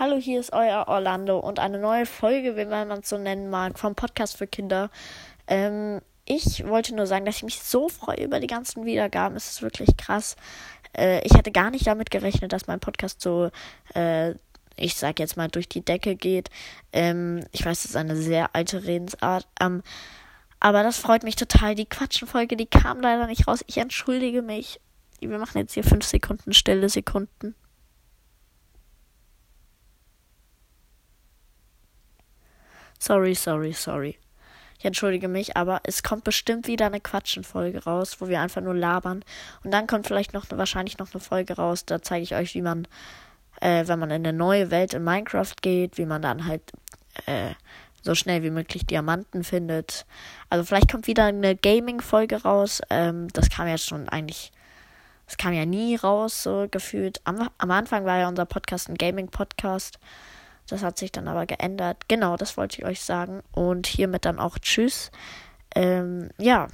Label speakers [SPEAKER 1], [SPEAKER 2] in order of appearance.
[SPEAKER 1] Hallo, hier ist euer Orlando und eine neue Folge, wie man es so nennen mag, vom Podcast für Kinder. Ähm, ich wollte nur sagen, dass ich mich so freue über die ganzen Wiedergaben. Es ist wirklich krass. Äh, ich hätte gar nicht damit gerechnet, dass mein Podcast so, äh, ich sag jetzt mal, durch die Decke geht. Ähm, ich weiß, das ist eine sehr alte Redensart. Ähm, aber das freut mich total. Die Quatschenfolge, die kam leider nicht raus. Ich entschuldige mich. Wir machen jetzt hier fünf Sekunden stille Sekunden. Sorry, sorry, sorry. Ich entschuldige mich, aber es kommt bestimmt wieder eine Quatschenfolge raus, wo wir einfach nur labern. Und dann kommt vielleicht noch wahrscheinlich noch eine Folge raus. Da zeige ich euch, wie man, äh, wenn man in eine neue Welt in Minecraft geht, wie man dann halt äh, so schnell wie möglich Diamanten findet. Also vielleicht kommt wieder eine Gaming-Folge raus. Ähm, das kam ja schon eigentlich, das kam ja nie raus, so gefühlt. Am, am Anfang war ja unser Podcast ein Gaming-Podcast. Das hat sich dann aber geändert. Genau, das wollte ich euch sagen. Und hiermit dann auch Tschüss. Ähm, ja.